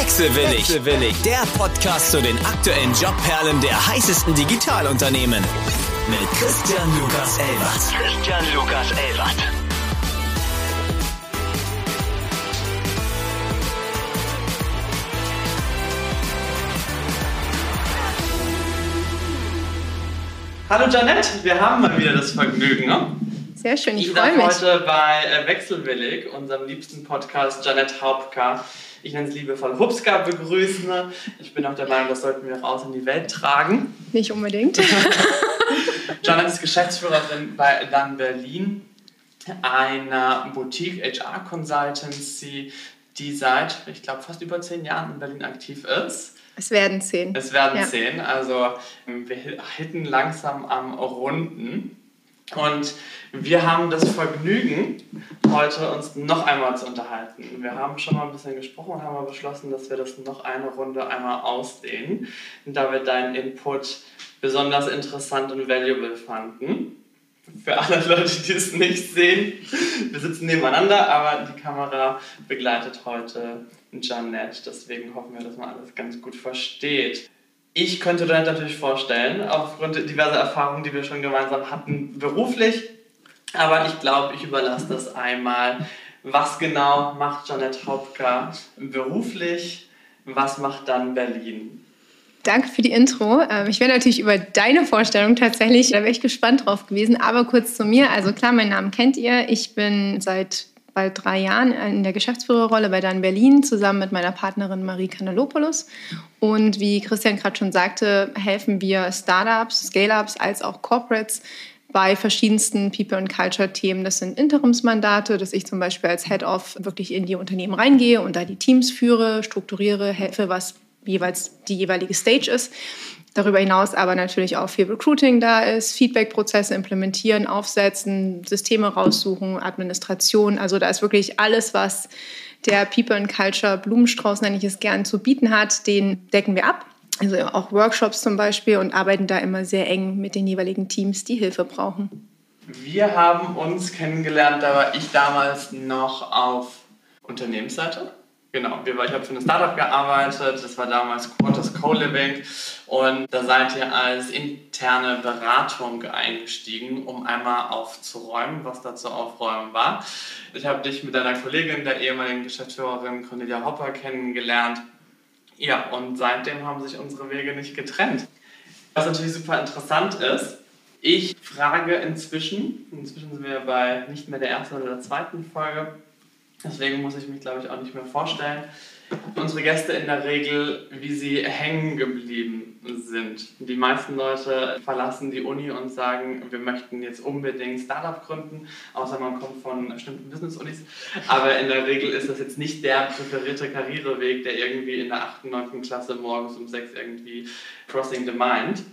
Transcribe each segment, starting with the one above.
Wechselwillig. Wechselwillig, der Podcast zu den aktuellen Jobperlen der heißesten Digitalunternehmen. Mit Christian Lukas Elbert. Christian Lukas Elbert. Hallo Janette, wir haben mal wieder das Vergnügen. Ne? Sehr schön, ich, ich freue mich. heute bei äh, Wechselwillig, unserem liebsten Podcast, Janette Hauptka. Ich nenne es liebevoll Hupska begrüßen. Ich bin auch der Meinung, das sollten wir raus in die Welt tragen. Nicht unbedingt. Janette ist Geschäftsführerin bei Dann Berlin, einer Boutique HR Consultancy, die seit, ich glaube, fast über zehn Jahren in Berlin aktiv ist. Es werden zehn. Es werden ja. zehn. Also wir hitten langsam am Runden. Und wir haben das Vergnügen, heute uns noch einmal zu unterhalten. Wir haben schon mal ein bisschen gesprochen und haben mal beschlossen, dass wir das noch eine Runde einmal ausdehnen, da wir deinen Input besonders interessant und valuable fanden. Für alle Leute, die es nicht sehen, wir sitzen nebeneinander, aber die Kamera begleitet heute Janette. Deswegen hoffen wir, dass man alles ganz gut versteht. Ich könnte dir natürlich vorstellen, aufgrund diverser Erfahrungen, die wir schon gemeinsam hatten, beruflich. Aber ich glaube, ich überlasse das einmal. Was genau macht Janette Hauptka beruflich? Was macht dann Berlin? Danke für die Intro. Ähm, ich wäre natürlich über deine Vorstellung tatsächlich, da wäre ich gespannt drauf gewesen. Aber kurz zu mir. Also klar, meinen Namen kennt ihr. Ich bin seit bald drei Jahren in der Geschäftsführerrolle bei Dan Berlin zusammen mit meiner Partnerin Marie Canelopoulos. Und wie Christian gerade schon sagte, helfen wir Startups, Scale-ups als auch Corporates bei verschiedensten People and Culture Themen. Das sind Interimsmandate, dass ich zum Beispiel als Head of wirklich in die Unternehmen reingehe und da die Teams führe, strukturiere, helfe, was jeweils die jeweilige Stage ist. Darüber hinaus aber natürlich auch viel Recruiting da ist, Feedback-Prozesse implementieren, aufsetzen, Systeme raussuchen, Administration. Also da ist wirklich alles, was der People and Culture Blumenstrauß, nenne ich es gern, zu bieten hat, den decken wir ab. Also auch Workshops zum Beispiel und arbeiten da immer sehr eng mit den jeweiligen Teams, die Hilfe brauchen. Wir haben uns kennengelernt, da war ich damals noch auf Unternehmensseite Genau, ich habe für ein Startup gearbeitet, das war damals Quarters Co-Living und da seid ihr als interne Beratung eingestiegen, um einmal aufzuräumen, was da zu aufräumen war. Ich habe dich mit deiner Kollegin, der ehemaligen Geschäftsführerin Cornelia Hopper, kennengelernt. Ja, und seitdem haben sich unsere Wege nicht getrennt. Was natürlich super interessant ist, ich frage inzwischen, inzwischen sind wir bei nicht mehr der ersten oder der zweiten Folge, Deswegen muss ich mich, glaube ich, auch nicht mehr vorstellen. Unsere Gäste in der Regel, wie sie hängen geblieben sind. Die meisten Leute verlassen die Uni und sagen, wir möchten jetzt unbedingt Startup gründen, außer man kommt von bestimmten Business-Unis. Aber in der Regel ist das jetzt nicht der präferierte Karriereweg, der irgendwie in der 8., 9. Klasse morgens um 6 irgendwie crossing the mind.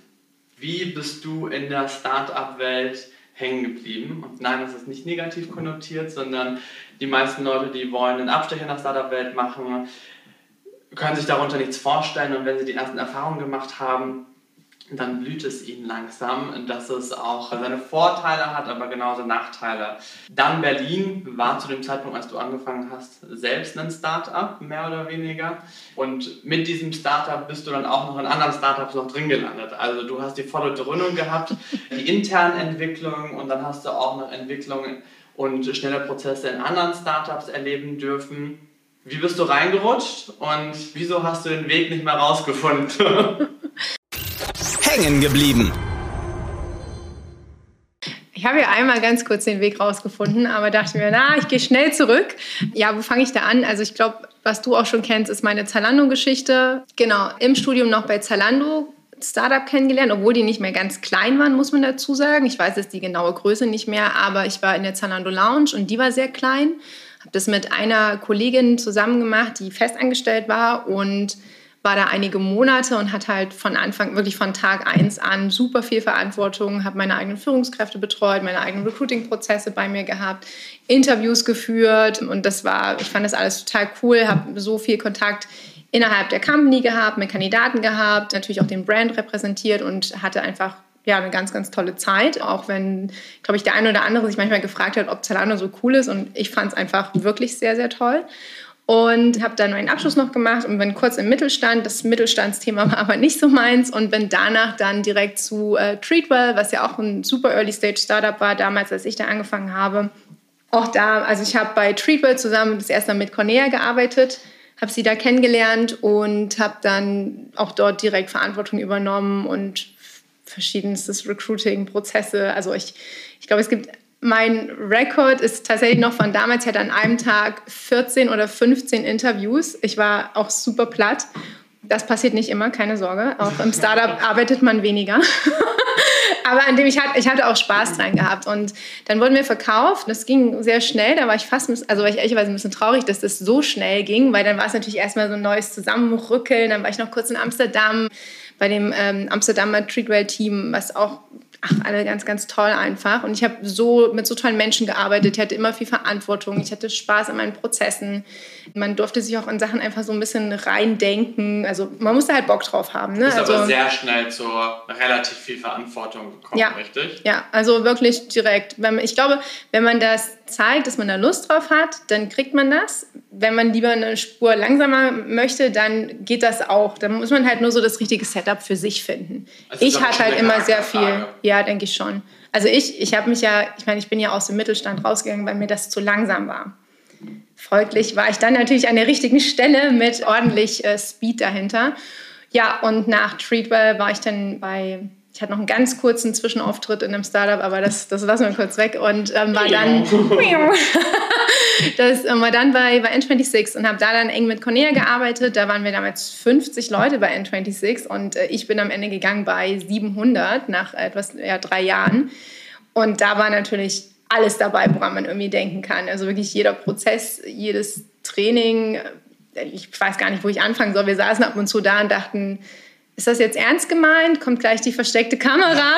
Wie bist du in der Startup-Welt hängen geblieben? Und nein, das ist nicht negativ konnotiert, sondern die meisten Leute, die wollen einen Abstecher in der Startup-Welt machen, können sich darunter nichts vorstellen und wenn sie die ersten Erfahrungen gemacht haben, dann blüht es ihnen langsam, dass es auch seine Vorteile hat, aber genauso Nachteile. Dann Berlin war zu dem Zeitpunkt, als du angefangen hast, selbst ein Startup, mehr oder weniger. Und mit diesem Startup bist du dann auch noch in anderen Startups noch drin gelandet. Also du hast die volle Dröhnung gehabt, die internen Entwicklungen und dann hast du auch noch Entwicklungen und schnelle Prozesse in anderen Startups erleben dürfen. Wie bist du reingerutscht und wieso hast du den Weg nicht mehr rausgefunden? Hängen geblieben. Ich habe ja einmal ganz kurz den Weg rausgefunden, aber dachte mir, na, ich gehe schnell zurück. Ja, wo fange ich da an? Also ich glaube, was du auch schon kennst, ist meine Zalando-Geschichte. Genau, im Studium noch bei Zalando Startup kennengelernt, obwohl die nicht mehr ganz klein waren, muss man dazu sagen. Ich weiß jetzt die genaue Größe nicht mehr, aber ich war in der Zalando Lounge und die war sehr klein. Habe das mit einer Kollegin zusammen gemacht, die festangestellt war und war da einige Monate und hat halt von Anfang, wirklich von Tag eins an super viel Verantwortung, habe meine eigenen Führungskräfte betreut, meine eigenen Recruiting-Prozesse bei mir gehabt, Interviews geführt und das war, ich fand das alles total cool, habe so viel Kontakt innerhalb der Company gehabt, mit Kandidaten gehabt, natürlich auch den Brand repräsentiert und hatte einfach ja, eine ganz, ganz tolle Zeit. Auch wenn, glaube ich, der eine oder andere sich manchmal gefragt hat, ob Zalando so cool ist. Und ich fand es einfach wirklich sehr, sehr toll. und habe dann meinen Abschluss noch gemacht und bin kurz im Mittelstand. Das Mittelstandsthema war aber nicht so meins und bin danach dann direkt zu äh, Treatwell, was ja auch ein super Early Stage Startup war, damals, als ich da angefangen habe. Auch da, also ich habe bei Treatwell zusammen das erste Mal mit Cornea gearbeitet, habe sie da kennengelernt und habe dann auch dort direkt Verantwortung übernommen und verschiedenstes Recruiting-Prozesse. Also ich, ich glaube, es gibt mein Rekord ist tatsächlich noch von damals. Ich hatte an einem Tag 14 oder 15 Interviews. Ich war auch super platt. Das passiert nicht immer, keine Sorge. Auch im Startup arbeitet man weniger. Aber an dem ich hatte, ich hatte auch Spaß dran gehabt. Und dann wurden wir verkauft. Das ging sehr schnell. Da war ich fast, also war ich ehrlicherweise ein bisschen traurig, dass das so schnell ging, weil dann war es natürlich erstmal so ein neues Zusammenrückeln. Dann war ich noch kurz in Amsterdam bei dem ähm, Amsterdamer Treatwell-Team, was auch ach, alle ganz, ganz toll einfach. Und ich habe so mit so tollen Menschen gearbeitet. Ich hatte immer viel Verantwortung. Ich hatte Spaß an meinen Prozessen. Man durfte sich auch in Sachen einfach so ein bisschen reindenken. Also man musste halt Bock drauf haben. Ne? Du bist also, aber sehr schnell zu relativ viel Verantwortung gekommen, ja, richtig? Ja, also wirklich direkt. Ich glaube, wenn man das zeigt, dass man da Lust drauf hat, dann kriegt man das. Wenn man lieber eine Spur langsamer möchte, dann geht das auch. Dann muss man halt nur so das richtige Setup für sich finden. Also ich hatte halt immer sehr viel. Ja, denke ich schon. Also ich, ich habe mich ja, ich meine, ich bin ja aus dem Mittelstand rausgegangen, weil mir das zu langsam war. Folglich war ich dann natürlich an der richtigen Stelle mit ordentlich äh, Speed dahinter. Ja, und nach Treatwell war ich dann bei, ich hatte noch einen ganz kurzen Zwischenauftritt in einem Startup, aber das, das lassen wir kurz weg und ähm, war dann, das äh, war dann bei, bei N26 und habe da dann eng mit Cornea gearbeitet. Da waren wir damals 50 Leute bei N26 und äh, ich bin am Ende gegangen bei 700 nach etwas ja, drei Jahren. Und da war natürlich alles dabei, woran man irgendwie denken kann. Also wirklich jeder Prozess, jedes Training. Ich weiß gar nicht, wo ich anfangen soll. Wir saßen ab und zu da und dachten, ist das jetzt ernst gemeint? Kommt gleich die versteckte Kamera?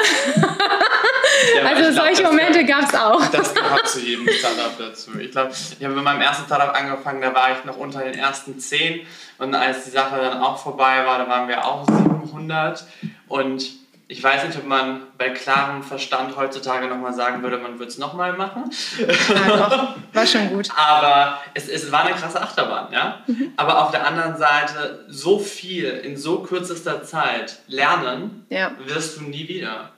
Ja, also solche glaub, Momente gab es auch. Das gehört zu jedem Startup dazu. Ich glaube, ich habe mit meinem ersten Startup angefangen, da war ich noch unter den ersten zehn. Und als die Sache dann auch vorbei war, da waren wir auch 700. Und ich weiß nicht, ob man bei klarem Verstand heutzutage nochmal sagen würde, man würde es nochmal machen. Ja. War schon gut. Aber es, es war eine krasse Achterbahn, ja. Mhm. Aber auf der anderen Seite, so viel in so kürzester Zeit lernen, ja. wirst du nie wieder.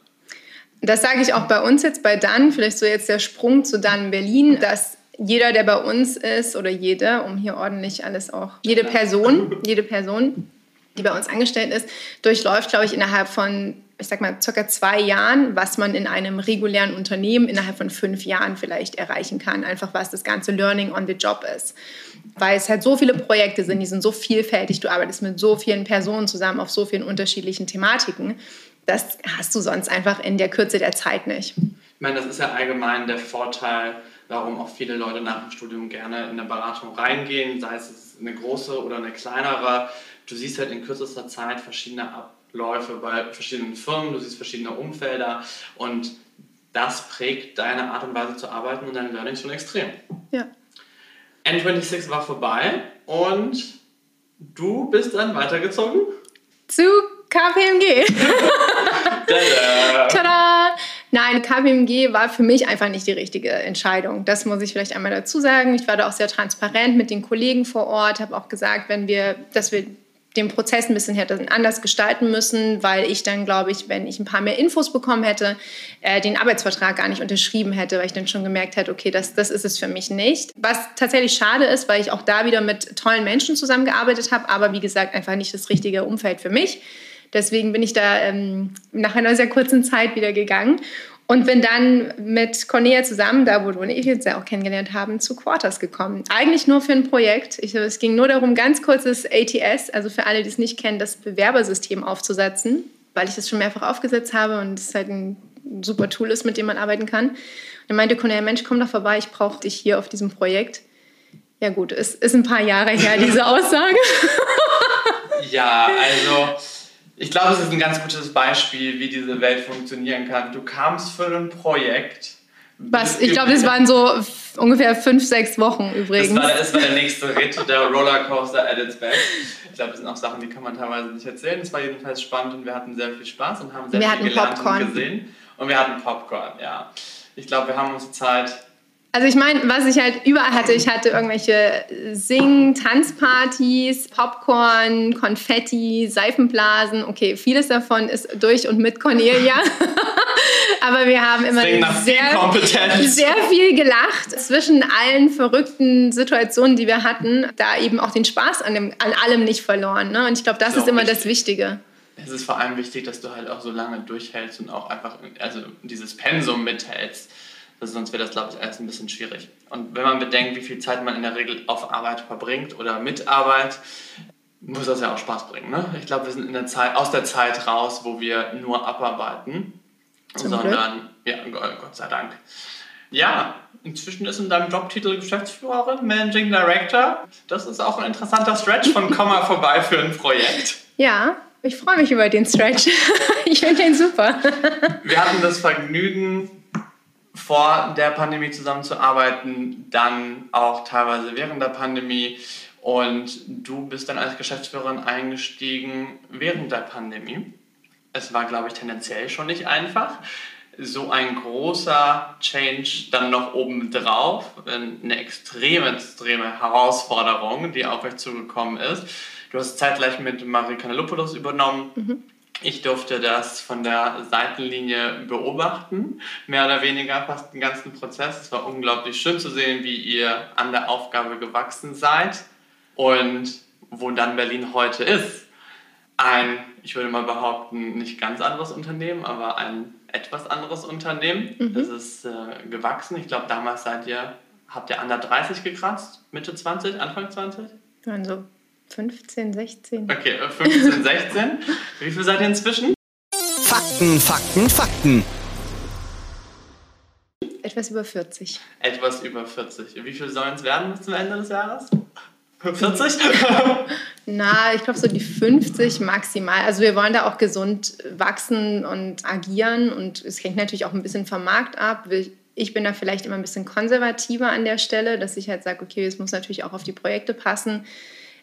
Das sage ich auch bei uns jetzt bei Dan, vielleicht so jetzt der Sprung zu Dan Berlin, dass jeder, der bei uns ist oder jede, um hier ordentlich alles auch, jede Person, jede Person, die bei uns angestellt ist, durchläuft, glaube ich, innerhalb von ich sag mal, circa zwei Jahren, was man in einem regulären Unternehmen innerhalb von fünf Jahren vielleicht erreichen kann, einfach was das ganze Learning on the Job ist. Weil es halt so viele Projekte sind, die sind so vielfältig, du arbeitest mit so vielen Personen zusammen auf so vielen unterschiedlichen Thematiken. Das hast du sonst einfach in der Kürze der Zeit nicht. Ich meine, das ist ja allgemein der Vorteil, warum auch viele Leute nach dem Studium gerne in eine Beratung reingehen, sei es eine große oder eine kleinere. Du siehst halt in kürzester Zeit verschiedene Ab Läufe bei verschiedenen Firmen, du siehst verschiedene Umfelder und das prägt deine Art und Weise zu arbeiten und deine Learnings schon extrem. Ja. N26 war vorbei und du bist dann weitergezogen? Zu KPMG. Tada! Tada! Nein, KPMG war für mich einfach nicht die richtige Entscheidung. Das muss ich vielleicht einmal dazu sagen. Ich war da auch sehr transparent mit den Kollegen vor Ort, habe auch gesagt, wenn wir, dass wir den Prozess ein bisschen hätte anders gestalten müssen, weil ich dann, glaube ich, wenn ich ein paar mehr Infos bekommen hätte, äh, den Arbeitsvertrag gar nicht unterschrieben hätte, weil ich dann schon gemerkt hätte, okay, das, das ist es für mich nicht. Was tatsächlich schade ist, weil ich auch da wieder mit tollen Menschen zusammengearbeitet habe, aber wie gesagt, einfach nicht das richtige Umfeld für mich. Deswegen bin ich da ähm, nach einer sehr kurzen Zeit wieder gegangen und bin dann mit Cornelia zusammen, da wo du und ich uns ja auch kennengelernt haben, zu Quarters gekommen. Eigentlich nur für ein Projekt. Ich, es ging nur darum, ganz kurzes ATS, also für alle, die es nicht kennen, das Bewerbersystem aufzusetzen, weil ich das schon mehrfach aufgesetzt habe und es halt ein super Tool ist, mit dem man arbeiten kann. Und dann meinte Cornelia, Mensch, komm doch vorbei, ich brauche dich hier auf diesem Projekt. Ja gut, es ist ein paar Jahre her, diese Aussage. ja, also ich glaube, es ist ein ganz gutes Beispiel, wie diese Welt funktionieren kann. Du kamst für ein Projekt. Was? Ich glaube, das waren so ungefähr fünf, sechs Wochen übrigens. Das war, das war der nächste Ritt, der Rollercoaster at its best. Ich glaube, das sind auch Sachen, die kann man teilweise nicht erzählen. Es war jedenfalls spannend und wir hatten sehr viel Spaß und haben sehr wir viel gelernt Popcorn. und gesehen. Und wir hatten Popcorn, ja. Ich glaube, wir haben uns Zeit Also ich meine, was ich halt überall hatte, ich hatte irgendwelche Sing-, Tanzpartys, Popcorn, Konfetti, Seifenblasen. Okay, vieles davon ist durch und mit Cornelia. Aber wir haben immer sehr, sehr viel gelacht zwischen allen verrückten Situationen, die wir hatten, da eben auch den Spaß an, dem, an allem nicht verloren. Ne? Und ich glaube, das so, ist immer richtig. das Wichtige. Es ist vor allem wichtig, dass du halt auch so lange durchhältst und auch einfach also dieses Pensum mithältst. Also sonst wäre das, glaube ich, alles ein bisschen schwierig. Und wenn man bedenkt, wie viel Zeit man in der Regel auf Arbeit verbringt oder mit Arbeit, muss das ja auch Spaß bringen. Ne? Ich glaube, wir sind in der Zeit, aus der Zeit raus, wo wir nur abarbeiten, Zum sondern, Glück. ja, Gott sei Dank. Ja, inzwischen ist in deinem Jobtitel Geschäftsführerin, Managing Director. Das ist auch ein interessanter Stretch von Komma vorbei für ein Projekt. Ja, ich freue mich über den Stretch. ich finde den super. Wir hatten das Vergnügen, vor der Pandemie zusammenzuarbeiten, dann auch teilweise während der Pandemie. Und du bist dann als Geschäftsführerin eingestiegen während der Pandemie. Es war, glaube ich, tendenziell schon nicht einfach. So ein großer Change dann noch obendrauf, eine extreme, extreme Herausforderung, die auf euch zugekommen ist. Du hast zeitgleich mit Marie Canelopoulos übernommen. Mhm. Ich durfte das von der Seitenlinie beobachten, mehr oder weniger fast den ganzen Prozess. Es war unglaublich schön zu sehen, wie ihr an der Aufgabe gewachsen seid und wo dann Berlin heute ist. Ein, ich würde mal behaupten, nicht ganz anderes Unternehmen, aber ein etwas anderes Unternehmen. Mhm. Es ist äh, gewachsen. Ich glaube, damals seid ihr, habt ihr an der 30 gekratzt, Mitte 20, Anfang 20? Also 15, 16. Okay, 15, 16. Wie viel seid ihr inzwischen? Fakten, Fakten, Fakten. Etwas über 40. Etwas über 40. Wie viel sollen es werden bis zum Ende des Jahres? 40? Na, ich glaube so die 50 maximal. Also wir wollen da auch gesund wachsen und agieren und es hängt natürlich auch ein bisschen vom Markt ab. Ich bin da vielleicht immer ein bisschen konservativer an der Stelle, dass ich halt sage, okay, es muss natürlich auch auf die Projekte passen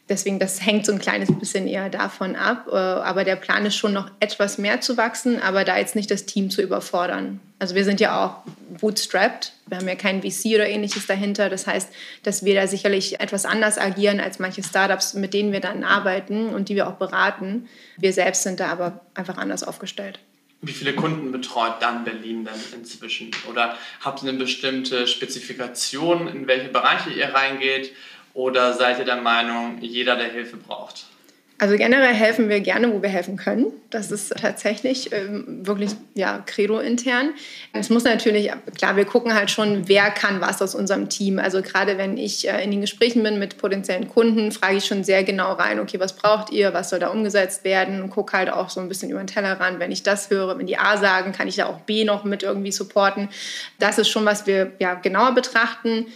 deswegen, das hängt so ein kleines bisschen eher davon ab. Äh, aber der Plan ist schon noch etwas mehr zu wachsen, aber da jetzt nicht das Team zu überfordern. Also wir sind ja auch bootstrapped. Wir haben ja keinen VC oder ähnliches dahinter. Das heißt, dass wir da sicherlich etwas anders agieren als manche Startups, mit denen wir dann arbeiten und die wir auch beraten. Wir selbst sind da aber einfach anders aufgestellt. Wie viele Kunden betreut dann Berlin denn inzwischen? Oder habt ihr eine bestimmte Spezifikation, in welche Bereiche ihr reingeht? Oder seid ihr der Meinung, jeder, der Hilfe braucht? Also generell helfen wir gerne, wo wir helfen können. Das ist tatsächlich ähm, wirklich ja, Credo intern. Es muss natürlich, klar, wir gucken halt schon, wer kann was aus unserem Team. Also gerade wenn ich äh, in den Gesprächen bin mit potenziellen Kunden, frage ich schon sehr genau rein, okay, was braucht ihr, was soll da umgesetzt werden und gucke halt auch so ein bisschen über den Teller ran. Wenn ich das höre, wenn die A sagen, kann ich da auch B noch mit irgendwie supporten. Das ist schon, was wir ja, genauer betrachten.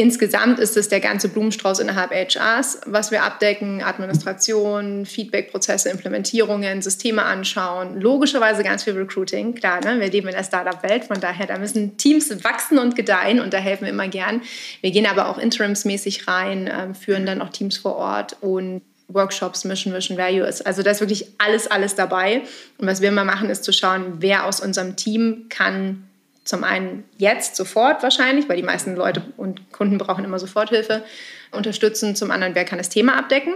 Insgesamt ist es der ganze Blumenstrauß innerhalb HRs, was wir abdecken, Administration, Feedbackprozesse, Implementierungen, Systeme anschauen, logischerweise ganz viel Recruiting, klar, ne? wir leben in der Startup-Welt, von daher, da müssen Teams wachsen und gedeihen und da helfen wir immer gern. Wir gehen aber auch interimsmäßig rein, äh, führen dann auch Teams vor Ort und Workshops, Mission, Vision, Value ist. Also da ist wirklich alles, alles dabei. Und was wir immer machen, ist zu schauen, wer aus unserem Team kann zum einen jetzt sofort wahrscheinlich, weil die meisten Leute und Kunden brauchen immer Soforthilfe, unterstützen. Zum anderen, wer kann das Thema abdecken?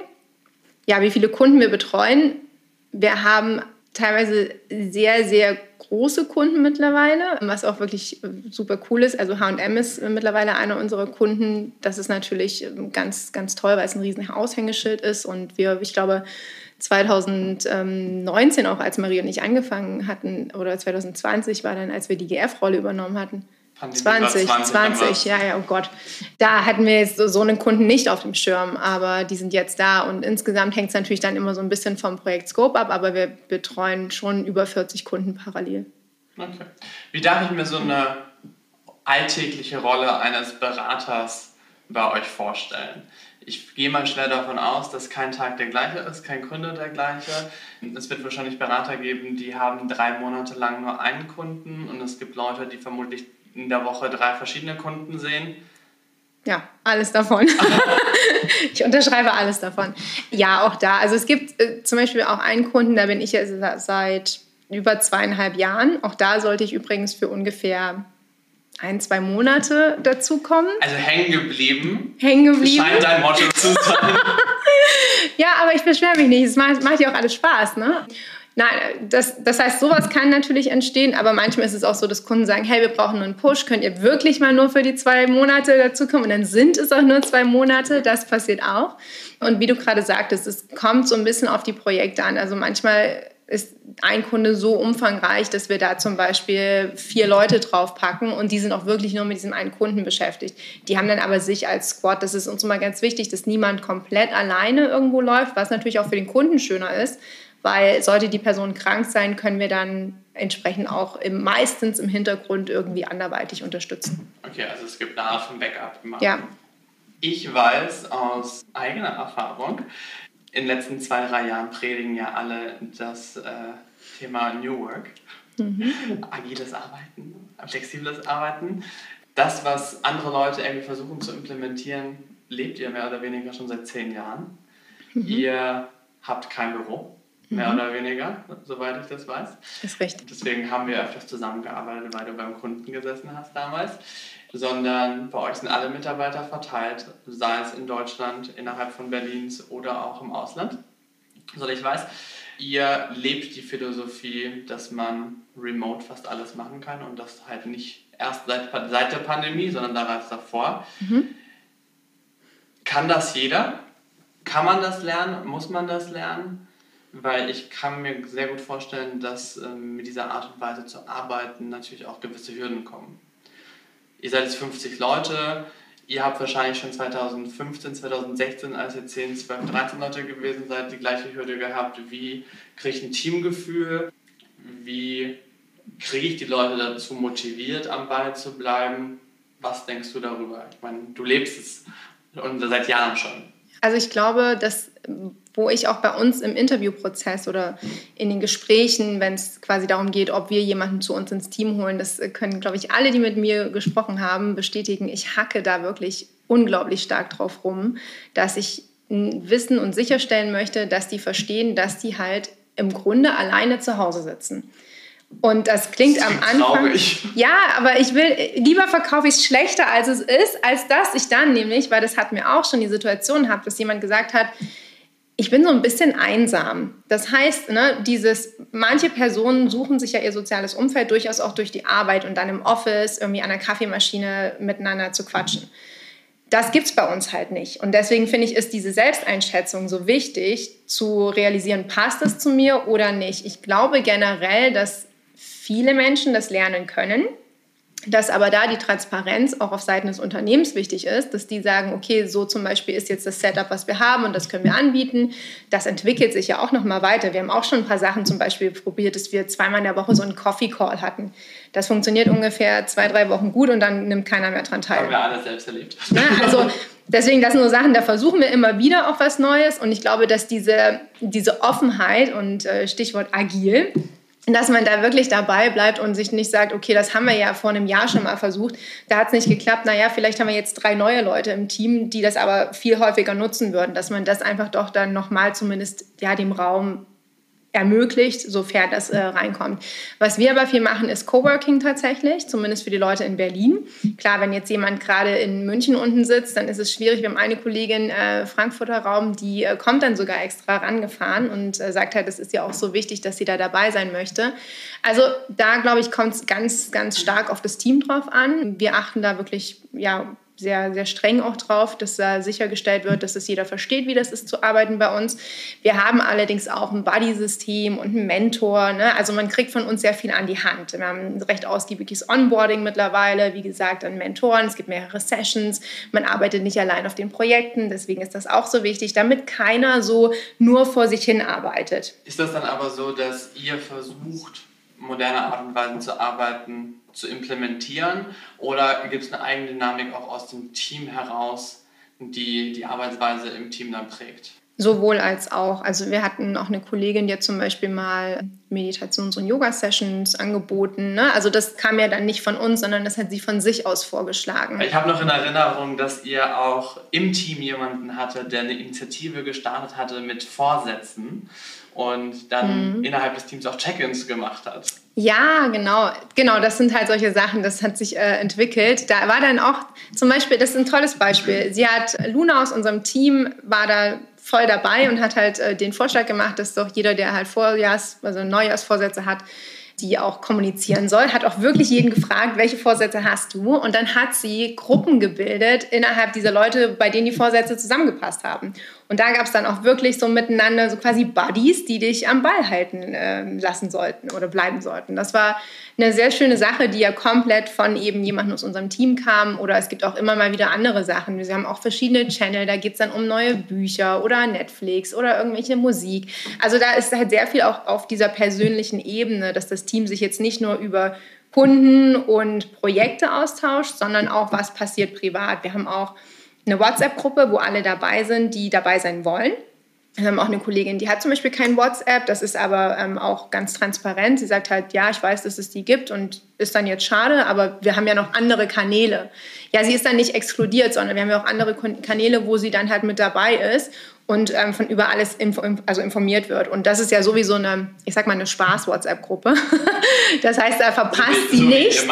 Ja, wie viele Kunden wir betreuen. Wir haben teilweise sehr, sehr große Kunden mittlerweile, was auch wirklich super cool ist. Also H&M ist mittlerweile einer unserer Kunden. Das ist natürlich ganz, ganz toll, weil es ein riesen Aushängeschild ist und wir, ich glaube, 2019 auch, als Marie und ich angefangen hatten, oder 2020 war dann, als wir die GF-Rolle übernommen hatten. 20, 20, 20 ja, ja, oh Gott. Da hatten wir jetzt so, so einen Kunden nicht auf dem Schirm, aber die sind jetzt da und insgesamt hängt es natürlich dann immer so ein bisschen vom Projekt Scope ab, aber wir betreuen schon über 40 Kunden parallel. Okay. Wie darf ich mir so eine alltägliche Rolle eines Beraters bei euch vorstellen? Ich gehe mal schwer davon aus, dass kein Tag der gleiche ist, kein Kunde der gleiche. Es wird wahrscheinlich Berater geben, die haben drei Monate lang nur einen Kunden und es gibt Leute, die vermutlich in der Woche drei verschiedene Kunden sehen. Ja, alles davon. ich unterschreibe alles davon. Ja, auch da. Also es gibt äh, zum Beispiel auch einen Kunden, da bin ich ja seit über zweieinhalb Jahren. Auch da sollte ich übrigens für ungefähr ein, zwei Monate dazukommen. Also hängen geblieben. Hängen geblieben. Scheint dein Motto zu sein. ja, aber ich beschwere mich nicht. Es macht, macht ja auch alles Spaß, ne? Nein, das, das heißt, sowas kann natürlich entstehen, aber manchmal ist es auch so, dass Kunden sagen, hey, wir brauchen nur einen Push, könnt ihr wirklich mal nur für die zwei Monate dazukommen? Und dann sind es auch nur zwei Monate, das passiert auch. Und wie du gerade sagtest, es kommt so ein bisschen auf die Projekte an. Also manchmal ist ein Kunde so umfangreich, dass wir da zum Beispiel vier Leute draufpacken und die sind auch wirklich nur mit diesem einen Kunden beschäftigt. Die haben dann aber sich als Squad, das ist uns immer ganz wichtig, dass niemand komplett alleine irgendwo läuft, was natürlich auch für den Kunden schöner ist, weil sollte die Person krank sein, können wir dann entsprechend auch im, meistens im Hintergrund irgendwie anderweitig unterstützen. Okay, also es gibt eine Art von Backup. Ja. Ich weiß aus eigener Erfahrung, in den letzten zwei, drei Jahren predigen ja alle das äh, Thema New Work. Mhm. Agiles Arbeiten, flexibles Arbeiten. Das, was andere Leute irgendwie versuchen zu implementieren, lebt ihr mehr oder weniger schon seit zehn Jahren. Mhm. Ihr habt kein Büro, mehr mhm. oder weniger, soweit ich das weiß. Ist richtig. Deswegen haben wir öfters zusammengearbeitet, weil du beim Kunden gesessen hast damals sondern bei euch sind alle Mitarbeiter verteilt, sei es in Deutschland, innerhalb von Berlins oder auch im Ausland. So ich weiß, ihr lebt die Philosophie, dass man remote fast alles machen kann und das halt nicht erst seit, seit der Pandemie, sondern bereits davor. Mhm. Kann das jeder? Kann man das lernen? Muss man das lernen? Weil ich kann mir sehr gut vorstellen, dass ähm, mit dieser Art und Weise zu arbeiten natürlich auch gewisse Hürden kommen ihr seid jetzt 50 Leute, ihr habt wahrscheinlich schon 2015, 2016, als ihr 10, 12, 13 Leute gewesen seid, die gleiche Hürde gehabt. Wie kriege ich ein Teamgefühl? Wie kriege ich die Leute dazu motiviert, am Ball zu bleiben? Was denkst du darüber? Ich meine, du lebst es und seit Jahren schon. Also ich glaube, dass wo ich auch bei uns im Interviewprozess oder in den Gesprächen, wenn es quasi darum geht, ob wir jemanden zu uns ins Team holen, das können, glaube ich, alle, die mit mir gesprochen haben, bestätigen. Ich hacke da wirklich unglaublich stark drauf rum, dass ich wissen und sicherstellen möchte, dass die verstehen, dass die halt im Grunde alleine zu Hause sitzen. Und das klingt am Anfang. Traurig. Ja, aber ich will, lieber verkaufe ich es schlechter, als es ist, als dass ich dann nämlich, weil das hat mir auch schon die Situation gehabt, dass jemand gesagt hat, ich bin so ein bisschen einsam. Das heißt, ne, dieses, manche Personen suchen sich ja ihr soziales Umfeld durchaus auch durch die Arbeit und dann im Office irgendwie an der Kaffeemaschine miteinander zu quatschen. Das gibt es bei uns halt nicht. Und deswegen finde ich, ist diese Selbsteinschätzung so wichtig, zu realisieren, passt es zu mir oder nicht. Ich glaube generell, dass viele Menschen das lernen können dass aber da die Transparenz auch auf Seiten des Unternehmens wichtig ist, dass die sagen, okay, so zum Beispiel ist jetzt das Setup, was wir haben und das können wir anbieten. Das entwickelt sich ja auch noch mal weiter. Wir haben auch schon ein paar Sachen zum Beispiel probiert, dass wir zweimal in der Woche so einen Coffee Call hatten. Das funktioniert ungefähr zwei, drei Wochen gut und dann nimmt keiner mehr dran teil. Haben wir alle selbst erlebt. Ja, also deswegen, das sind so Sachen, da versuchen wir immer wieder auch was Neues und ich glaube, dass diese, diese Offenheit und äh, Stichwort agil, dass man da wirklich dabei bleibt und sich nicht sagt, okay, das haben wir ja vor einem Jahr schon mal versucht, da hat es nicht geklappt, naja, vielleicht haben wir jetzt drei neue Leute im Team, die das aber viel häufiger nutzen würden, dass man das einfach doch dann nochmal zumindest ja, dem Raum ermöglicht, sofern das äh, reinkommt. Was wir aber viel machen, ist Coworking tatsächlich, zumindest für die Leute in Berlin. Klar, wenn jetzt jemand gerade in München unten sitzt, dann ist es schwierig. Wir haben eine Kollegin, äh, Frankfurter Raum, die äh, kommt dann sogar extra rangefahren und äh, sagt halt, es ist ja auch so wichtig, dass sie da dabei sein möchte. Also da, glaube ich, kommt es ganz, ganz stark auf das Team drauf an. Wir achten da wirklich ja, sehr, sehr streng auch drauf, dass da sichergestellt wird, dass es jeder versteht, wie das ist zu arbeiten bei uns. Wir haben allerdings auch ein Buddy-System und einen Mentor. Ne? Also man kriegt von uns sehr viel an die Hand. Wir haben ein recht ausgiebiges Onboarding mittlerweile, wie gesagt, an Mentoren. Es gibt mehrere Sessions. Man arbeitet nicht allein auf den Projekten. Deswegen ist das auch so wichtig, damit keiner so nur vor sich hin arbeitet. Ist das dann aber so, dass ihr versucht, moderne Art und Weise zu arbeiten, zu implementieren? Oder gibt es eine Eigendynamik auch aus dem Team heraus, die die Arbeitsweise im Team dann prägt? Sowohl als auch. Also wir hatten auch eine Kollegin, die hat zum Beispiel mal Meditations- und Yoga-Sessions angeboten. Ne? Also das kam ja dann nicht von uns, sondern das hat sie von sich aus vorgeschlagen. Ich habe noch in Erinnerung, dass ihr auch im Team jemanden hatte, der eine Initiative gestartet hatte mit Vorsätzen und dann mhm. innerhalb des Teams auch Check-ins gemacht hat. Ja, genau. Genau, das sind halt solche Sachen, das hat sich äh, entwickelt. Da war dann auch zum Beispiel, das ist ein tolles Beispiel. Sie hat, Luna aus unserem Team war da voll dabei und hat halt äh, den Vorschlag gemacht, dass doch jeder, der halt Vorjahrs-, also Neujahrsvorsätze hat, die auch kommunizieren soll, hat auch wirklich jeden gefragt, welche Vorsätze hast du? Und dann hat sie Gruppen gebildet innerhalb dieser Leute, bei denen die Vorsätze zusammengepasst haben. Und da gab es dann auch wirklich so miteinander so quasi Buddies, die dich am Ball halten äh, lassen sollten oder bleiben sollten. Das war eine sehr schöne Sache, die ja komplett von eben jemandem aus unserem Team kam. Oder es gibt auch immer mal wieder andere Sachen. Wir haben auch verschiedene Channel, da geht es dann um neue Bücher oder Netflix oder irgendwelche Musik. Also da ist halt sehr viel auch auf dieser persönlichen Ebene, dass das Team sich jetzt nicht nur über Kunden und Projekte austauscht, sondern auch, was passiert privat. Wir haben auch eine WhatsApp-Gruppe, wo alle dabei sind, die dabei sein wollen. Wir haben auch eine Kollegin, die hat zum Beispiel kein WhatsApp, das ist aber ähm, auch ganz transparent. Sie sagt halt, ja, ich weiß, dass es die gibt und ist dann jetzt schade, aber wir haben ja noch andere Kanäle. Ja, sie ist dann nicht exkludiert, sondern wir haben ja auch andere Kanäle, wo sie dann halt mit dabei ist und ähm, von über alles info, also informiert wird. Und das ist ja sowieso eine, ich sag mal, eine Spaß-WhatsApp-Gruppe. das heißt, da verpasst so sie nichts.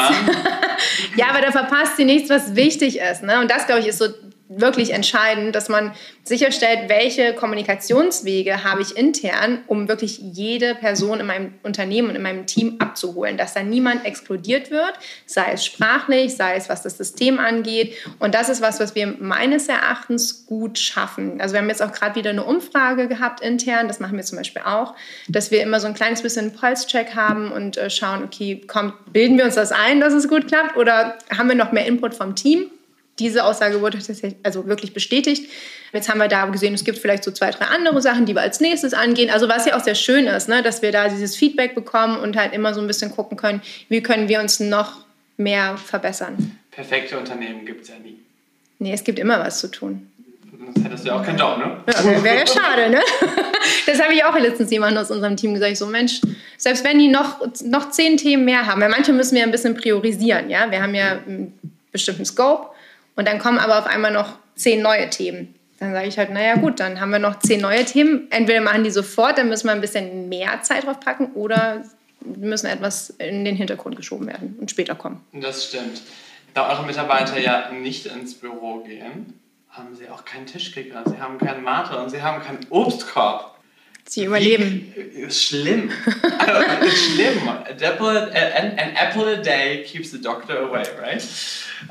ja, aber da verpasst sie nichts, was wichtig ist. Ne? Und das, glaube ich, ist so wirklich entscheidend, dass man sicherstellt, welche Kommunikationswege habe ich intern, um wirklich jede Person in meinem Unternehmen und in meinem Team abzuholen, dass da niemand explodiert wird, sei es sprachlich, sei es was das System angeht. Und das ist was, was wir meines Erachtens gut schaffen. Also wir haben jetzt auch gerade wieder eine Umfrage gehabt intern, das machen wir zum Beispiel auch, dass wir immer so ein kleines bisschen Pulse-Check haben und äh, schauen, okay, komm, bilden wir uns das ein, dass es gut klappt oder haben wir noch mehr Input vom Team? Diese Aussage wurde tatsächlich also wirklich bestätigt. Jetzt haben wir da gesehen, es gibt vielleicht so zwei, drei andere Sachen, die wir als nächstes angehen. Also was ja auch sehr schön ist, ne, dass wir da dieses Feedback bekommen und halt immer so ein bisschen gucken können, wie können wir uns noch mehr verbessern. Perfekte Unternehmen gibt es ja nie. Nee, es gibt immer was zu tun. Sonst hättest du ja auch keinen Job, ne? Ja, Wäre ja schade, ne? Das habe ich auch letztens jemand aus unserem Team gesagt. Ich so, Mensch, selbst wenn die noch, noch zehn Themen mehr haben, weil manche müssen wir ein bisschen priorisieren, ja. Wir haben ja einen bestimmten Scope und dann kommen aber auf einmal noch zehn neue Themen. Dann sage ich halt, naja gut, dann haben wir noch zehn neue Themen. Entweder machen die sofort, dann müssen wir ein bisschen mehr Zeit drauf packen oder müssen etwas in den Hintergrund geschoben werden und später kommen. Das stimmt. Da eure Mitarbeiter ja nicht ins Büro gehen, haben sie auch keinen Tischkicker, sie haben keinen Mate und sie haben keinen Obstkorb. Sie überleben. Wie, ist schlimm. ist schlimm. An apple, an, an apple a day keeps the doctor away, right?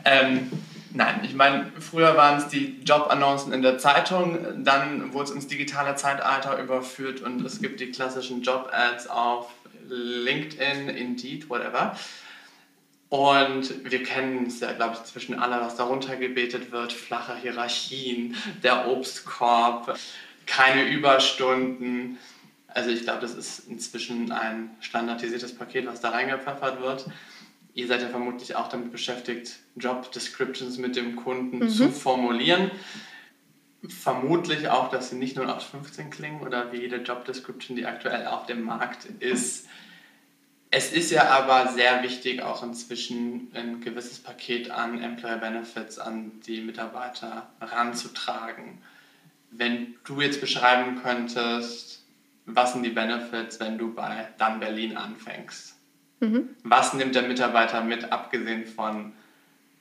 Ähm, Nein, ich meine, früher waren es die Jobannoncen in der Zeitung, dann wurde es ins digitale Zeitalter überführt und es gibt die klassischen Job-Ads auf LinkedIn, Indeed, whatever. Und wir kennen es ja, glaube ich, zwischen aller, was darunter gebetet wird, flache Hierarchien, der Obstkorb, keine Überstunden. Also ich glaube, das ist inzwischen ein standardisiertes Paket, was da reingepfeffert wird. Ihr seid ja vermutlich auch damit beschäftigt, Job Descriptions mit dem Kunden mhm. zu formulieren. Vermutlich auch, dass sie nicht nur 815 klingen oder wie jede Job Description, die aktuell auf dem Markt ist. Es ist ja aber sehr wichtig, auch inzwischen ein gewisses Paket an Employer Benefits an die Mitarbeiter ranzutragen. Wenn du jetzt beschreiben könntest, was sind die Benefits, wenn du bei Dann Berlin anfängst? Mhm. Was nimmt der Mitarbeiter mit, abgesehen von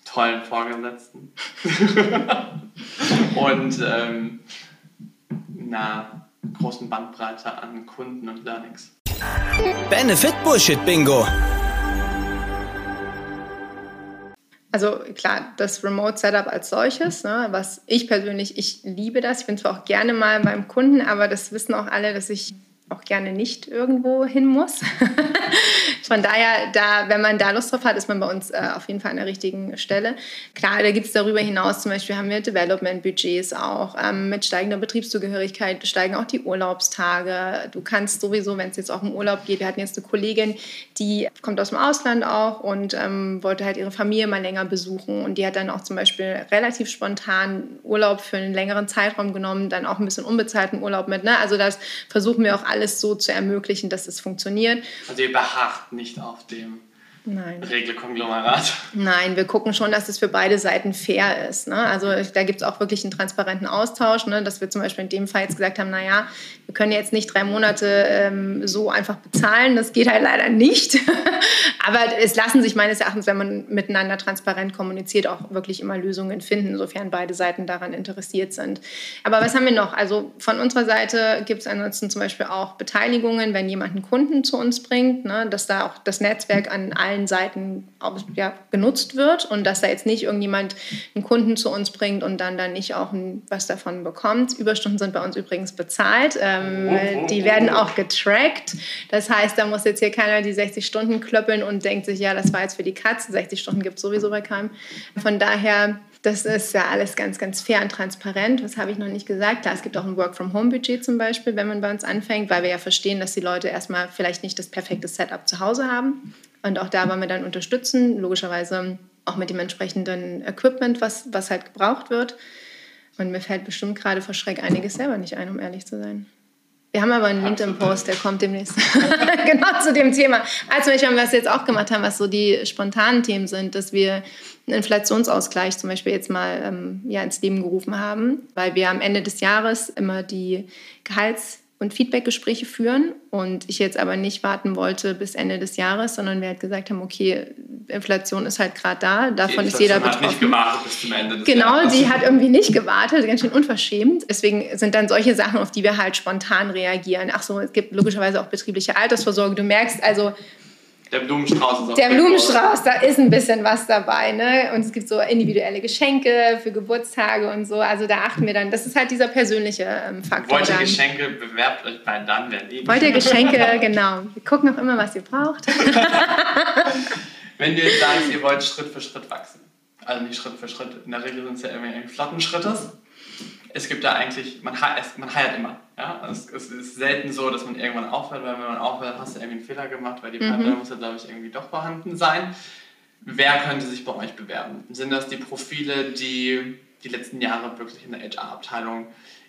tollen Vorgesetzten und ähm, einer großen Bandbreite an Kunden und Learnings? Benefit Bullshit Bingo. Also klar, das Remote Setup als solches, ne, was ich persönlich, ich liebe das. Ich bin zwar auch gerne mal beim Kunden, aber das wissen auch alle, dass ich auch gerne nicht irgendwo hin muss. Von daher, da, wenn man da Lust drauf hat, ist man bei uns äh, auf jeden Fall an der richtigen Stelle. Klar, da gibt es darüber hinaus zum Beispiel haben wir Development-Budgets auch. Ähm, mit steigender Betriebszugehörigkeit steigen auch die Urlaubstage. Du kannst sowieso, wenn es jetzt auch um Urlaub geht, wir hatten jetzt eine Kollegin, die kommt aus dem Ausland auch und ähm, wollte halt ihre Familie mal länger besuchen. Und die hat dann auch zum Beispiel relativ spontan Urlaub für einen längeren Zeitraum genommen, dann auch ein bisschen unbezahlten Urlaub mit. Ne? Also das versuchen wir auch alles so zu ermöglichen, dass es funktioniert. Also ihr beharrt nicht auf dem Nein. Regelkonglomerat. Nein, wir gucken schon, dass es für beide Seiten fair ist. Ne? Also da gibt es auch wirklich einen transparenten Austausch, ne? dass wir zum Beispiel in dem Fall jetzt gesagt haben, naja, wir können jetzt nicht drei Monate ähm, so einfach bezahlen, das geht halt leider nicht. Aber es lassen sich meines Erachtens, wenn man miteinander transparent kommuniziert, auch wirklich immer Lösungen finden, sofern beide Seiten daran interessiert sind. Aber was haben wir noch? Also von unserer Seite gibt es ansonsten zum Beispiel auch Beteiligungen, wenn jemand einen Kunden zu uns bringt, ne, dass da auch das Netzwerk an allen Seiten auch, ja, genutzt wird und dass da jetzt nicht irgendjemand einen Kunden zu uns bringt und dann dann nicht auch ein, was davon bekommt. Überstunden sind bei uns übrigens bezahlt. Ähm, die werden auch getrackt. Das heißt, da muss jetzt hier keiner die 60 Stunden klöppeln und denkt sich, ja, das war jetzt für die Katze. 60 Stunden gibt es sowieso bei keinem. Von daher das ist ja alles ganz, ganz fair und transparent. Was habe ich noch nicht gesagt? Klar, es gibt auch ein Work-from-Home-Budget zum Beispiel, wenn man bei uns anfängt, weil wir ja verstehen, dass die Leute erstmal vielleicht nicht das perfekte Setup zu Hause haben. Und auch da wollen wir dann unterstützen, logischerweise auch mit dem entsprechenden Equipment, was, was halt gebraucht wird. Und mir fällt bestimmt gerade vor Schreck einiges selber nicht ein, um ehrlich zu sein. Wir haben aber einen LinkedIn-Post, der kommt demnächst. genau zu dem Thema. Also, ich was wir jetzt auch gemacht haben, was so die spontanen Themen sind, dass wir einen Inflationsausgleich zum Beispiel jetzt mal ähm, ja, ins Leben gerufen haben, weil wir am Ende des Jahres immer die Gehalts- und Feedbackgespräche führen und ich jetzt aber nicht warten wollte bis Ende des Jahres, sondern wir halt gesagt haben, okay, Inflation ist halt gerade da, davon ist jeder betroffen. Hat nicht gewartet bis zum Ende des genau, Jahres. die hat irgendwie nicht gewartet, ganz schön unverschämt. Deswegen sind dann solche Sachen, auf die wir halt spontan reagieren. Ach so, es gibt logischerweise auch betriebliche Altersvorsorge. Du merkst also, der Blumenstrauß ist auch Der Blumenstrauß, da ist ein bisschen was dabei. Ne? Und es gibt so individuelle Geschenke für Geburtstage und so. Also da achten wir dann. Das ist halt dieser persönliche ähm, Faktor. Wollt ihr dann. Geschenke, bewerbt euch bei dann, wer lieben. Wollt ihr Geschenke, genau. Wir gucken auch immer, was ihr braucht. Wenn ihr jetzt sagt, ihr wollt Schritt für Schritt wachsen. Also nicht Schritt für Schritt. In der Regel sind es ja irgendwie flotten Schritte es gibt da eigentlich, man, man heiert immer. Ja? Es, es, ist selten so, dass man irgendwann aufhört, weil wenn man aufhört, hast du irgendwie einen Fehler gemacht, weil die Pipeline mhm. muss ja, glaube ich, irgendwie doch vorhanden sein. Wer könnte sich bei euch bewerben? Sind das die Profile, die die letzten Jahre wirklich in der HR-Abteilung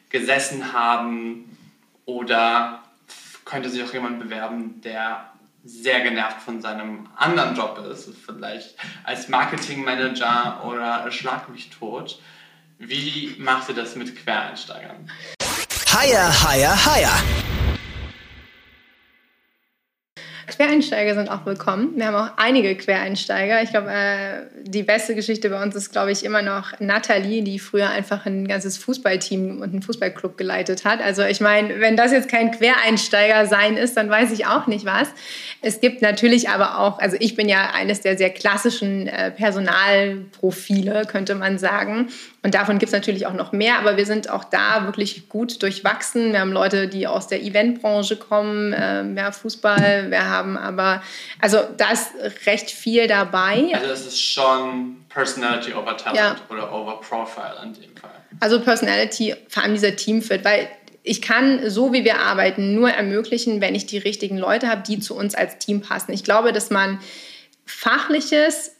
gesessen haben? Oder könnte sich auch jemand bewerben, der sehr genervt von seinem anderen Job ist, vielleicht als Marketingmanager oder Schlag mich tot? Wie machst du das mit Quereinsteigern? Higher, higher, higher. Quereinsteiger sind auch willkommen. Wir haben auch einige Quereinsteiger. Ich glaube, äh, die beste Geschichte bei uns ist, glaube ich, immer noch Nathalie, die früher einfach ein ganzes Fußballteam und einen Fußballclub geleitet hat. Also ich meine, wenn das jetzt kein Quereinsteiger sein ist, dann weiß ich auch nicht was. Es gibt natürlich aber auch, also ich bin ja eines der sehr klassischen äh, Personalprofile, könnte man sagen. Und davon gibt es natürlich auch noch mehr, aber wir sind auch da wirklich gut durchwachsen. Wir haben Leute, die aus der Eventbranche kommen, mehr Fußball, wir haben aber, also da ist recht viel dabei. Also das ist schon Personality over Talent ja. oder over Profile in dem Fall. Also Personality, vor allem dieser Teamfit, weil ich kann so, wie wir arbeiten, nur ermöglichen, wenn ich die richtigen Leute habe, die zu uns als Team passen. Ich glaube, dass man fachliches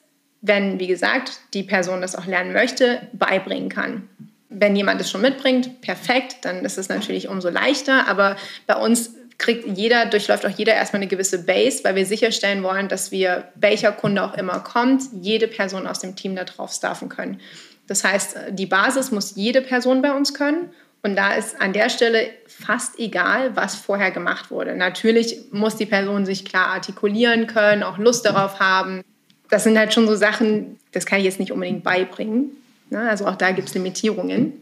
wenn, wie gesagt, die Person das auch lernen möchte, beibringen kann. Wenn jemand es schon mitbringt, perfekt, dann ist es natürlich umso leichter. Aber bei uns kriegt jeder, durchläuft auch jeder erstmal eine gewisse Base, weil wir sicherstellen wollen, dass wir, welcher Kunde auch immer kommt, jede Person aus dem Team darauf staffen können. Das heißt, die Basis muss jede Person bei uns können. Und da ist an der Stelle fast egal, was vorher gemacht wurde. Natürlich muss die Person sich klar artikulieren können, auch Lust darauf haben das sind halt schon so Sachen, das kann ich jetzt nicht unbedingt beibringen. Ne? Also auch da gibt es Limitierungen.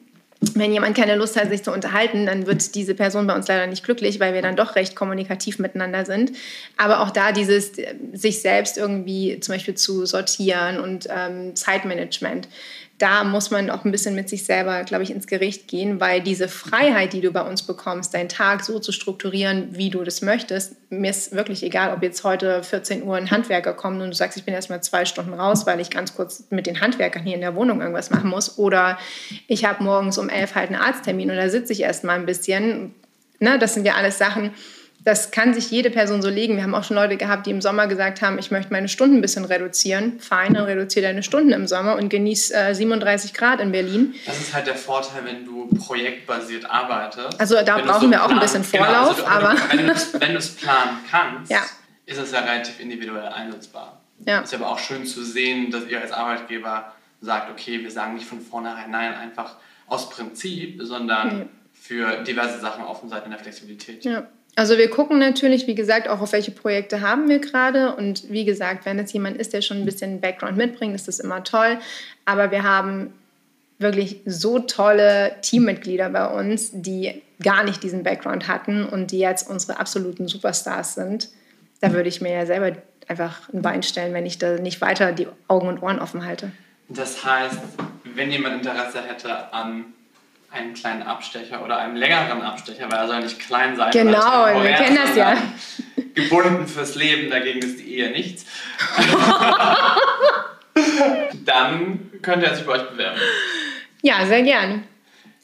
Wenn jemand keine Lust hat, sich zu unterhalten, dann wird diese Person bei uns leider nicht glücklich, weil wir dann doch recht kommunikativ miteinander sind. Aber auch da dieses sich selbst irgendwie zum Beispiel zu sortieren und ähm, Zeitmanagement da muss man auch ein bisschen mit sich selber, glaube ich, ins Gericht gehen, weil diese Freiheit, die du bei uns bekommst, deinen Tag so zu strukturieren, wie du das möchtest, mir ist wirklich egal, ob jetzt heute 14 Uhr ein Handwerker kommt und du sagst, ich bin erst mal zwei Stunden raus, weil ich ganz kurz mit den Handwerkern hier in der Wohnung irgendwas machen muss. Oder ich habe morgens um elf halt einen Arzttermin und da sitze ich erst mal ein bisschen. Ne, das sind ja alles Sachen, das kann sich jede Person so legen. Wir haben auch schon Leute gehabt, die im Sommer gesagt haben, ich möchte meine Stunden ein bisschen reduzieren. Fein, dann reduziere deine Stunden im Sommer und genieß äh, 37 Grad in Berlin. Das ist halt der Vorteil, wenn du projektbasiert arbeitest. Also da brauchen so wir auch ein bisschen Vorlauf. Genau, also aber wenn du es planen kannst, ja. ist es ja relativ individuell einsetzbar. Ja. Ist aber auch schön zu sehen, dass ihr als Arbeitgeber sagt, okay, wir sagen nicht von vornherein nein, einfach aus Prinzip, sondern... Nee für diverse Sachen offen seid in der Flexibilität. Ja. Also wir gucken natürlich, wie gesagt, auch auf welche Projekte haben wir gerade. Und wie gesagt, wenn es jemand ist, der schon ein bisschen Background mitbringt, ist das immer toll. Aber wir haben wirklich so tolle Teammitglieder bei uns, die gar nicht diesen Background hatten und die jetzt unsere absoluten Superstars sind. Da würde ich mir ja selber einfach ein Bein stellen, wenn ich da nicht weiter die Augen und Ohren offen halte. Das heißt, wenn jemand Interesse hätte an einen kleinen Abstecher oder einem längeren Abstecher, weil er soll nicht klein sein. Genau, wir kennen das ja. Gebunden fürs Leben, dagegen ist die Ehe nichts. Dann könnt ihr sich bei euch bewerben. Ja, sehr gerne.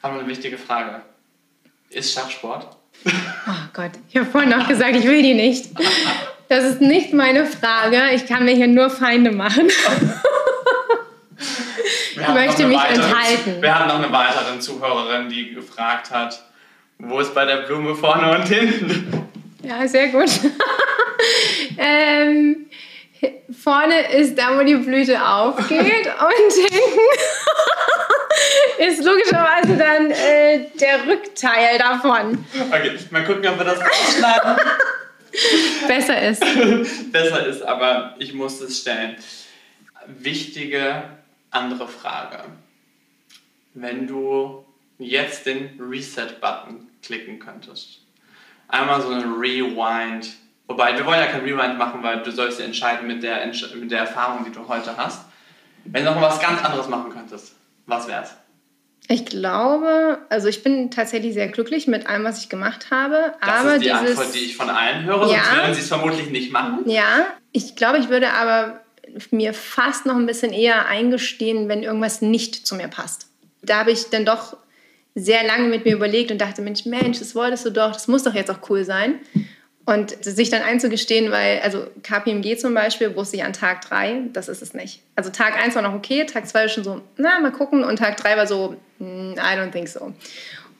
Haben wir eine wichtige Frage. Ist Schachsport? Oh Gott, ich habe vorhin noch gesagt, ich will die nicht. Das ist nicht meine Frage. Ich kann mir hier nur Feinde machen. ich möchte mich weitere, enthalten. Wir haben noch eine weitere Zuhörerin, die gefragt hat, wo ist bei der Blume vorne und hinten? Ja, sehr gut. ähm, vorne ist da, wo die Blüte aufgeht und hinten ist logischerweise dann äh, der Rückteil davon. Okay, mal gucken, ob wir das rausschneiden. Besser ist. Besser ist, aber ich muss es stellen. Wichtige andere Frage. Wenn du jetzt den Reset-Button klicken könntest, einmal so ein Rewind, wobei wir wollen ja kein Rewind machen, weil du sollst ja entscheiden mit der, mit der Erfahrung, die du heute hast. Wenn du noch was ganz anderes machen könntest, was wär's? Ich glaube, also ich bin tatsächlich sehr glücklich mit allem, was ich gemacht habe. Das aber ist die dieses, Antwort, die ich von allen höre, Ja. sonst würden sie es vermutlich nicht machen. Ja, ich glaube, ich würde aber mir fast noch ein bisschen eher eingestehen, wenn irgendwas nicht zu mir passt. Da habe ich dann doch sehr lange mit mir überlegt und dachte, Mensch, Mensch, das wolltest du doch, das muss doch jetzt auch cool sein. Und sich dann einzugestehen, weil, also KPMG zum Beispiel wusste ich an Tag 3, das ist es nicht. Also Tag 1 war noch okay, Tag 2 war schon so, na, mal gucken. Und Tag 3 war so, mm, I don't think so.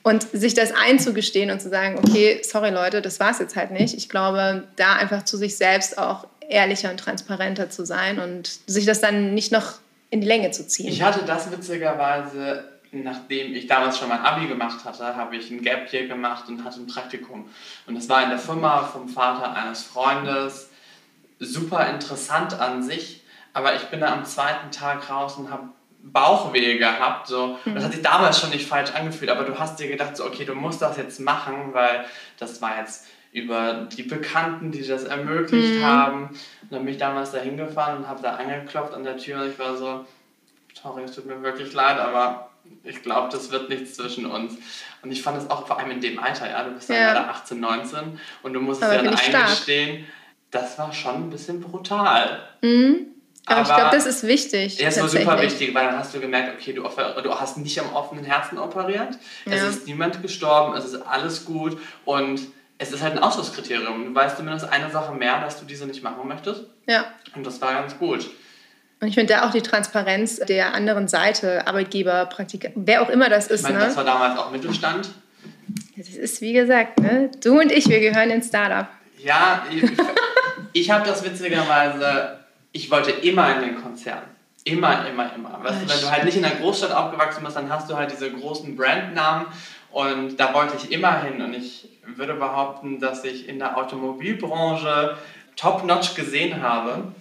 Und sich das einzugestehen und zu sagen, okay, sorry Leute, das war es jetzt halt nicht. Ich glaube, da einfach zu sich selbst auch ehrlicher und transparenter zu sein und sich das dann nicht noch in die Länge zu ziehen. Ich hatte das witzigerweise, nachdem ich damals schon mein Abi gemacht hatte, habe ich ein Gap Year gemacht und hatte ein Praktikum. Und das war in der Firma vom Vater eines Freundes. Super interessant an sich, aber ich bin da am zweiten Tag raus und habe Bauchweh gehabt. So. Das hat sich damals schon nicht falsch angefühlt, aber du hast dir gedacht, so, okay, du musst das jetzt machen, weil das war jetzt über die Bekannten, die das ermöglicht haben. Und dann bin ich damals da hingefahren und habe da angeklopft an der Tür und ich war so, sorry, es tut mir wirklich leid, aber ich glaube, das wird nichts zwischen uns. Und ich fand es auch vor allem in dem Alter, ja, du bist dann Ja. gerade 18, 19 und du musst es Aber dir dann bin ich stark. eingestehen, das war schon ein bisschen brutal. Mhm. Aber, ich Aber- glaube, das ist wichtig. Ja, es war super wichtig, weil dann hast du gemerkt, okay, du, du hast nicht am offenen Herzen operiert, es Ja. ist niemand gestorben, es ist alles gut und es ist halt ein Ausschlusskriterium. Du weißt zumindest eine Sache mehr, dass du diese nicht machen möchtest Ja. und das war ganz gut. Und ich finde da auch die Transparenz der anderen Seite, Arbeitgeber, Praktiker, wer auch immer das Ich ist. meine, Ne? das war damals auch Mittelstand. Das ist wie gesagt, ne? du und ich, wir gehören ins Startup. Ja, ich, ich habe das witzigerweise, ich wollte immer in den Konzern. Immer, immer, immer. Weißt du, wenn du halt nicht in einer Großstadt aufgewachsen bist, dann hast du halt diese großen Brandnamen und da wollte ich immer hin. Und ich würde behaupten, dass ich in der Automobilbranche top-notch gesehen habe.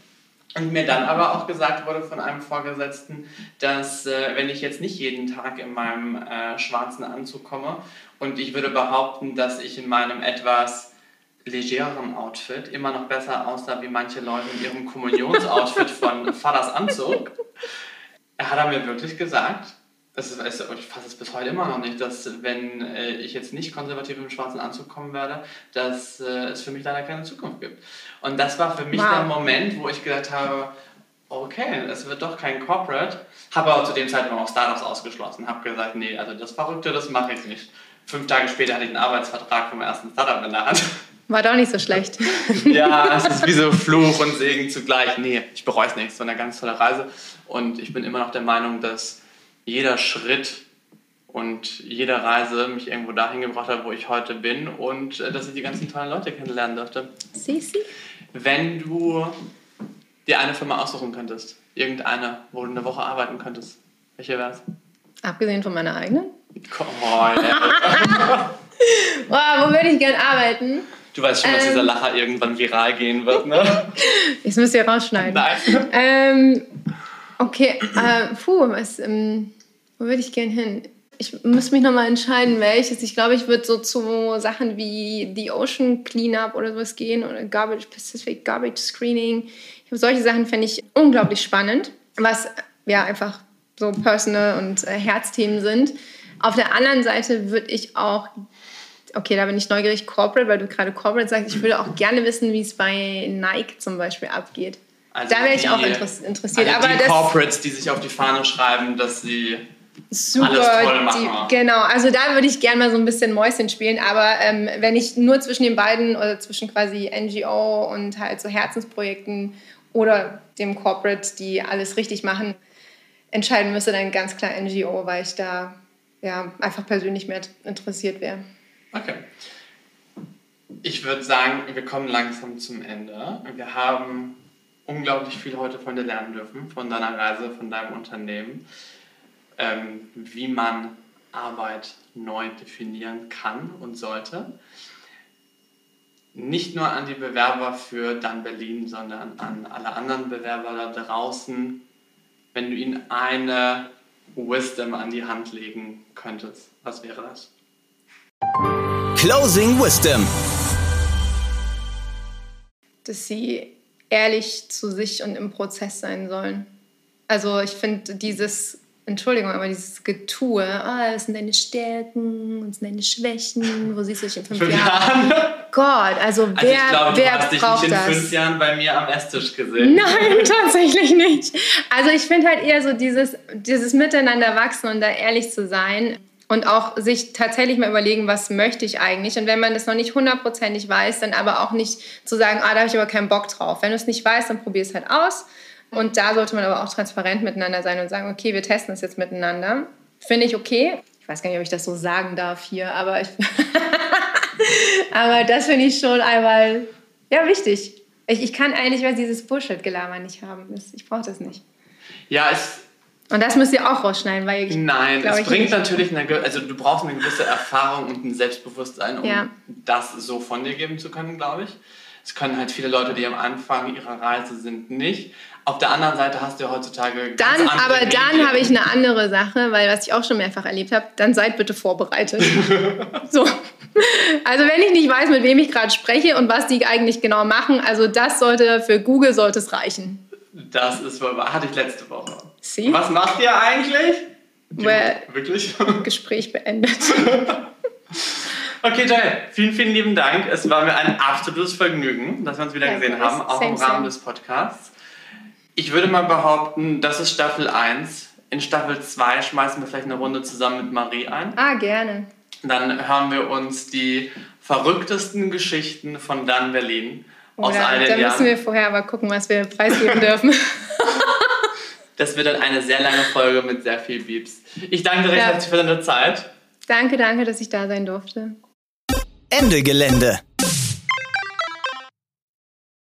Und mir dann aber auch gesagt wurde von einem Vorgesetzten, dass äh, wenn ich jetzt nicht jeden Tag in meinem äh, schwarzen Anzug komme und ich würde behaupten, dass ich in meinem etwas legereren Outfit immer noch besser aussah wie manche Leute in ihrem Kommunionsoutfit von Vaters Anzug, hat er mir wirklich gesagt, das ist, ist- ich fasse es bis heute immer noch nicht, dass wenn äh, ich jetzt nicht konservativ im schwarzen Anzug kommen werde, dass äh, es für mich leider keine Zukunft gibt. Und das war für mich Wow. der Moment, wo ich gedacht habe, okay, es wird doch kein Corporate. Habe aber zu dem Zeitpunkt auch Startups ausgeschlossen. Habe gesagt, nee, also das Verrückte, das mache ich nicht. Fünf Tage später hatte ich einen Arbeitsvertrag vom ersten Startup in der Hand. War doch nicht so schlecht. Ja, es ist wie so Fluch und Segen zugleich. Nee, ich bereue es nicht. Es war eine ganz tolle Reise. Und ich bin immer noch der Meinung, dass jeder Schritt und jede Reise mich irgendwo dahin gebracht hat, wo ich heute bin und äh, dass ich die ganzen tollen Leute kennenlernen durfte. Sisi? Wenn du dir eine Firma aussuchen könntest, irgendeine, wo du eine Woche arbeiten könntest, welche wäre es? Abgesehen von meiner eigenen? Come on. wow, wo würde ich gern arbeiten? Du weißt schon, dass Ähm. dieser Lacher irgendwann viral gehen wird, ne? Das müsst ihr rausschneiden. Nein. Ähm, okay, äh, puh, was, ähm, wo würde ich gern hin? Ich muss mich nochmal entscheiden, welches. Ich glaube, ich würde so zu Sachen wie The Ocean Cleanup oder sowas gehen oder Garbage Pacific Garbage Screening. Glaube, solche Sachen fände ich unglaublich spannend, was ja einfach so personal und äh, Herzthemen sind. Auf der anderen Seite würde ich auch okay, da bin ich neugierig, Corporate, weil du gerade Corporate sagst. Ich würde auch gerne wissen, wie es bei Nike zum Beispiel abgeht. Also da wäre ich die- auch interess interessiert. Also Aber die Corporates, die sich auf die Fahne schreiben, dass sie super. Die, genau, also da würde ich gerne mal so ein bisschen Mäuschen spielen. Aber ähm, wenn ich nur zwischen den beiden oder zwischen quasi NGO und halt so Herzensprojekten oder dem Corporate, die alles richtig machen, entscheiden müsste, dann ganz klar NGO, weil ich da ja, einfach persönlich mehr interessiert wäre. Okay. Ich würde sagen, wir kommen langsam zum Ende. Wir haben unglaublich viel heute von dir lernen dürfen, von deiner Reise, von deinem Unternehmen, ähm, wie man Arbeit neu definieren kann und sollte. Nicht nur an die Bewerber für Dann Berlin, sondern an alle anderen Bewerber da draußen, wenn du ihnen eine Wisdom an die Hand legen könntest, was wäre das? Closing Wisdom. dass sie ehrlich zu sich und im Prozess sein sollen. Also ich finde dieses, Entschuldigung, aber dieses Getue, ah, das sind deine Stärken, das sind deine Schwächen, wo siehst du dich in fünf Fünf Jahren? Gott, also wer, Also ich glaube, wer du hast dich braucht nicht in das? fünf Jahren bei mir am Esstisch gesehen. Nein, tatsächlich nicht. Also ich finde halt eher so dieses, dieses Miteinander wachsen und da ehrlich zu sein und auch sich tatsächlich mal überlegen, was möchte ich eigentlich. Und wenn man das noch nicht hundertprozentig weiß, dann aber auch nicht zu sagen, ah, da habe ich aber keinen Bock drauf. Wenn du es nicht weißt, dann probier es halt aus. Und da sollte man aber auch transparent miteinander sein und sagen, okay, wir testen das jetzt miteinander. Finde ich okay. Ich weiß gar nicht, ob ich das so sagen darf hier, aber ich aber das finde ich schon einmal ja, wichtig. Ich, ich kann eigentlich weil dieses Bullshit-Gelaber nicht haben. Ich brauche das nicht. Ja, es, Und das müsst ihr auch rausschneiden, weil ich, nein, glaub es ich bringt natürlich, eine, also du brauchst eine gewisse Erfahrung und ein Selbstbewusstsein, um Ja. das so von dir geben zu können, glaube ich. Es können halt viele Leute, die am Anfang ihrer Reise sind, nicht. Auf der anderen Seite hast du ja heutzutage Dann, aber dann Medien. habe ich eine andere Sache, weil was ich auch schon mehrfach erlebt habe, dann seid bitte vorbereitet. so. Also wenn ich nicht weiß, mit wem ich gerade spreche und was die eigentlich genau machen, also das sollte für Google sollte es reichen. Das ist. Hatte ich letzte Woche. See? Was macht ihr eigentlich? Well- Wirklich? Gespräch beendet. Okay, Joel, vielen, vielen lieben Dank. Es war mir ein absolutes Vergnügen, dass wir uns wieder Ja, gesehen same, haben, auch im same. Rahmen des Podcasts. Ich würde mal behaupten, das ist Staffel 1. In Staffel 2 schmeißen wir vielleicht eine Runde zusammen mit Marie ein. Ah, gerne. Dann hören wir uns die verrücktesten Geschichten von Dan Berlin aus Oder, all da den müssen wir vorher aber gucken, was wir preisgeben dürfen. Das wird dann eine sehr lange Folge mit sehr viel Beeps. Ich danke dir recht Ja. herzlich für deine Zeit. danke, danke, dass ich da sein durfte. Ende Gelände.